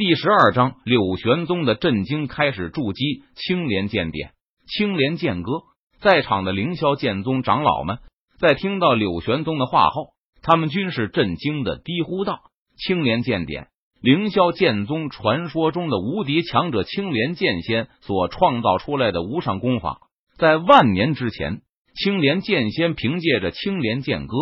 第十二章，柳玄宗的震惊开始筑基。青莲剑典，青莲剑歌，在场的凌霄剑宗长老们在听到柳玄宗的话后，他们均是震惊的低呼道：“青莲剑典，凌霄剑宗传说中的无敌强者青莲剑仙所创造出来的无上功法，在万年之前，青莲剑仙凭借着青莲剑歌，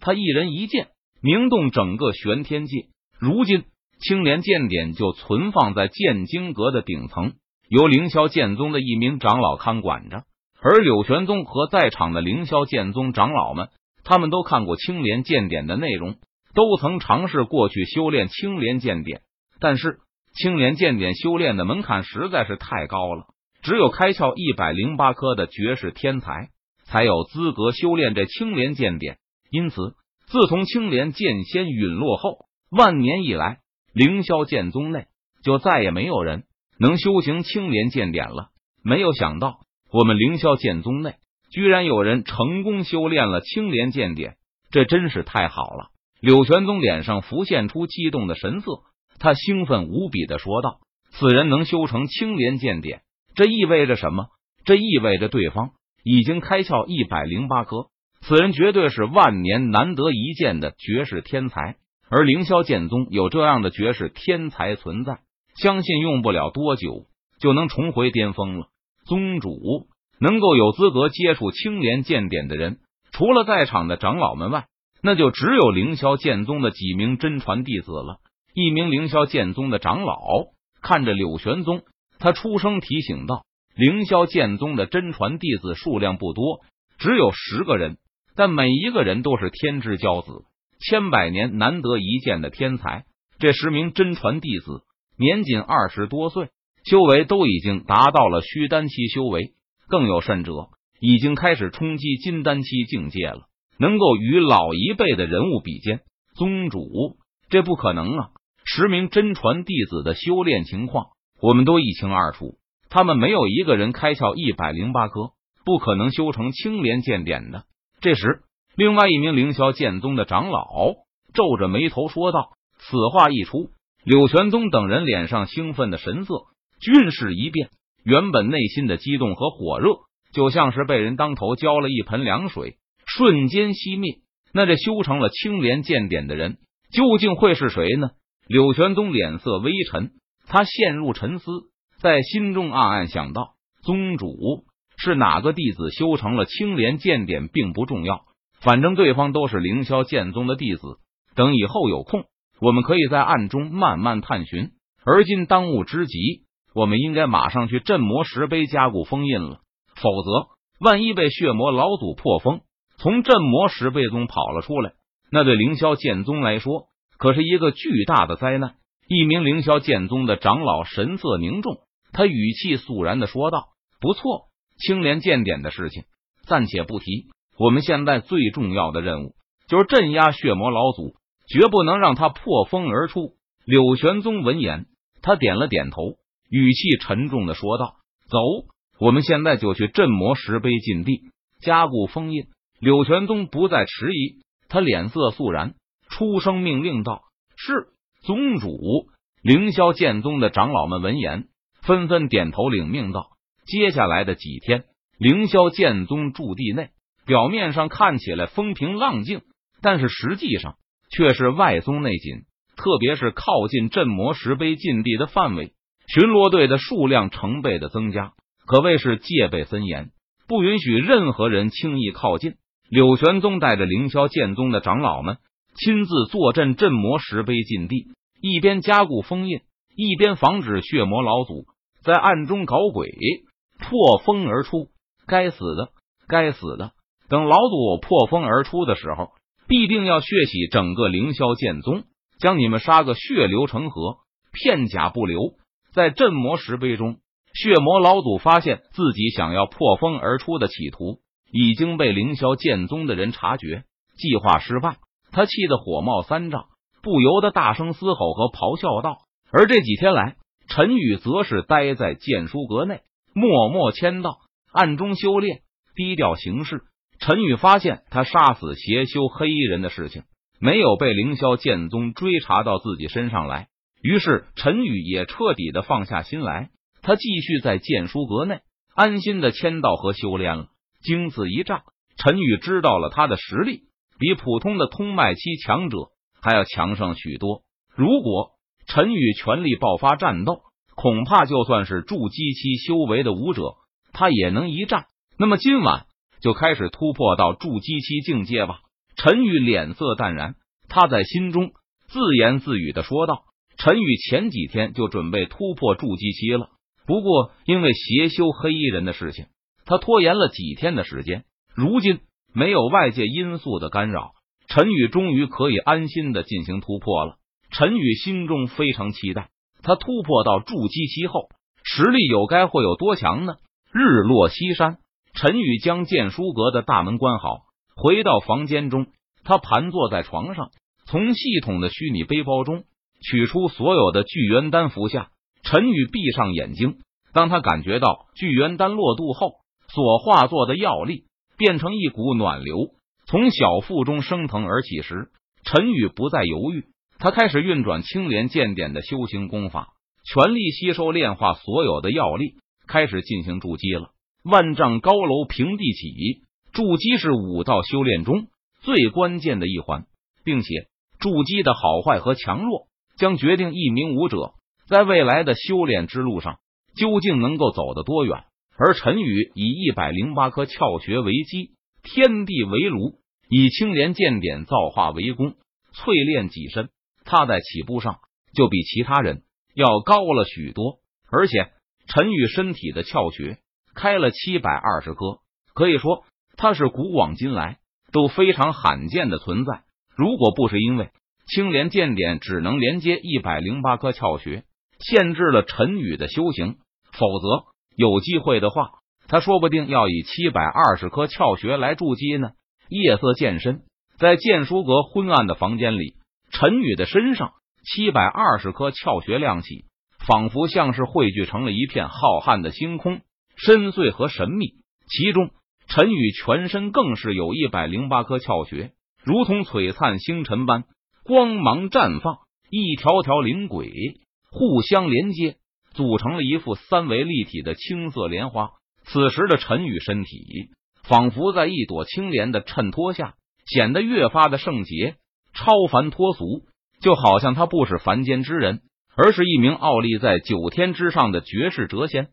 他一人一剑，名动整个玄天界。如今。”青莲剑典就存放在剑经阁的顶层，由凌霄剑宗的一名长老看管着。而柳玄宗和在场的凌霄剑宗长老们，他们都看过青莲剑典的内容，都曾尝试过去修炼青莲剑典。但是青莲剑典修炼的门槛实在是太高了，只有开窍一百零八颗的绝世天才才有资格修炼这青莲剑典。因此，自从青莲剑仙陨落后，万年以来。凌霄剑宗内就再也没有人能修行青莲剑典了。没有想到，我们凌霄剑宗内居然有人成功修炼了青莲剑典，这真是太好了！柳玄宗脸上浮现出激动的神色，他兴奋无比的说道：“此人能修成青莲剑典，这意味着什么？这意味着对方已经开窍一百零八颗。此人绝对是万年难得一见的绝世天才。”而凌霄剑宗有这样的绝世天才存在，相信用不了多久就能重回巅峰了。宗主能够有资格接触青莲剑典的人，除了在场的长老们外，那就只有凌霄剑宗的几名真传弟子了。一名凌霄剑宗的长老看着柳玄宗，他出声提醒道：“凌霄剑宗的真传弟子数量不多，只有十个人，但每一个人都是天之骄子。”千百年难得一见的天才，这十名真传弟子年仅二十多岁，修为都已经达到了虚丹期修为，更有甚者，已经开始冲击金丹期境界了，能够与老一辈的人物比肩。宗主，这不可能啊！十名真传弟子的修炼情况，我们都一清二楚，他们没有一个人开窍一百零八颗，不可能修成青莲剑典的。这时。另外一名凌霄剑宗的长老皱着眉头说道：“此话一出，柳玄宗等人脸上兴奋的神色均是一变，原本内心的激动和火热，就像是被人当头浇了一盆凉水，瞬间熄灭。那这修成了青莲剑典的人，究竟会是谁呢？”柳玄宗脸色微沉，他陷入沉思，在心中暗暗想到：宗主是哪个弟子修成了青莲剑典，并不重要。反正对方都是凌霄剑宗的弟子，等以后有空，我们可以在暗中慢慢探寻。而今当务之急，我们应该马上去镇魔石碑加固封印了，否则万一被血魔老祖破封，从镇魔石碑中跑了出来，那对凌霄剑宗来说可是一个巨大的灾难。一名凌霄剑宗的长老神色凝重，他语气肃然的说道：“不错，青莲剑典的事情暂且不提。”我们现在最重要的任务就是镇压血魔老祖，绝不能让他破风而出。柳玄宗闻言，他点了点头，语气沉重的说道：“走，我们现在就去镇魔石碑禁地加固封印。”柳玄宗不再迟疑，他脸色肃然，出声命令道：“是宗主。”凌霄剑宗的长老们闻言，纷纷点头领命道：“接下来的几天，凌霄剑宗驻地内。”表面上看起来风平浪静，但是实际上却是外松内紧。特别是靠近镇魔石碑禁地的范围，巡逻队的数量成倍的增加，可谓是戒备森严，不允许任何人轻易靠近。柳玄宗带着凌霄剑宗的长老们亲自坐镇镇魔石碑禁地，一边加固封印，一边防止血魔老祖在暗中搞鬼，破风而出。该死的，该死的！等老祖破风而出的时候，必定要血洗整个凌霄剑宗，将你们杀个血流成河，片甲不留。在镇魔石碑中，血魔老祖发现自己想要破风而出的企图已经被凌霄剑宗的人察觉，计划失败，他气得火冒三丈，不由得大声嘶吼和咆哮道。而这几天来，陈宇则是待在剑书阁内，默默签到，暗中修炼，低调行事。陈宇发现他杀死邪修黑衣人的事情没有被凌霄剑宗追查到自己身上来，于是陈宇也彻底的放下心来，他继续在剑书阁内安心的签到和修炼了。经此一战，陈宇知道了他的实力比普通的通脉期强者还要强上许多。如果陈宇全力爆发战斗，恐怕就算是筑基期修为的武者，他也能一战。那么今晚就开始突破到筑基期境界吧。陈宇脸色淡然，他在心中自言自语的说道：“陈宇前几天就准备突破筑基期了，不过因为邪修黑衣人的事情，他拖延了几天的时间。如今没有外界因素的干扰，陈宇终于可以安心的进行突破了。陈宇心中非常期待，他突破到筑基期后，实力有该会有多强呢？”日落西山，陈宇将剑书阁的大门关好。回到房间中，他盘坐在床上，从系统的虚拟背包中取出所有的聚元丹服下。陈宇闭上眼睛，当他感觉到聚元丹落肚后，所化作的药力变成一股暖流，从小腹中升腾而起时，陈宇不再犹豫，他开始运转青莲剑典的修行功法，全力吸收炼化所有的药力，开始进行筑基了。万丈高楼平地起。筑基是武道修炼中最关键的一环，并且筑基的好坏和强弱将决定一名武者在未来的修炼之路上究竟能够走得多远。而陈宇以一百零八颗窍穴为基，天地为炉，以青莲剑典造化为功，淬炼己身。他在起步上就比其他人要高了许多，而且陈宇身体的窍穴开了七百二十颗，可以说。它是古往今来都非常罕见的存在。如果不是因为青莲剑典只能连接一百零八颗窍穴，限制了陈宇的修行，否则有机会的话，他说不定要以七百二十颗窍穴来筑基呢。夜色渐深，在剑书阁昏暗的房间里，陈宇的身上七百二十颗窍穴亮起，仿佛像是汇聚成了一片浩瀚的星空，深邃和神秘。其中。陈宇全身更是有一百零八颗窍穴，如同璀璨星辰般光芒绽放，一条条灵轨互相连接，组成了一幅三维立体的青色莲花。此时的陈宇身体，仿佛在一朵青莲的衬托下，显得越发的圣洁、超凡脱俗，就好像他不是凡间之人，而是一名傲立在九天之上的绝世谪仙。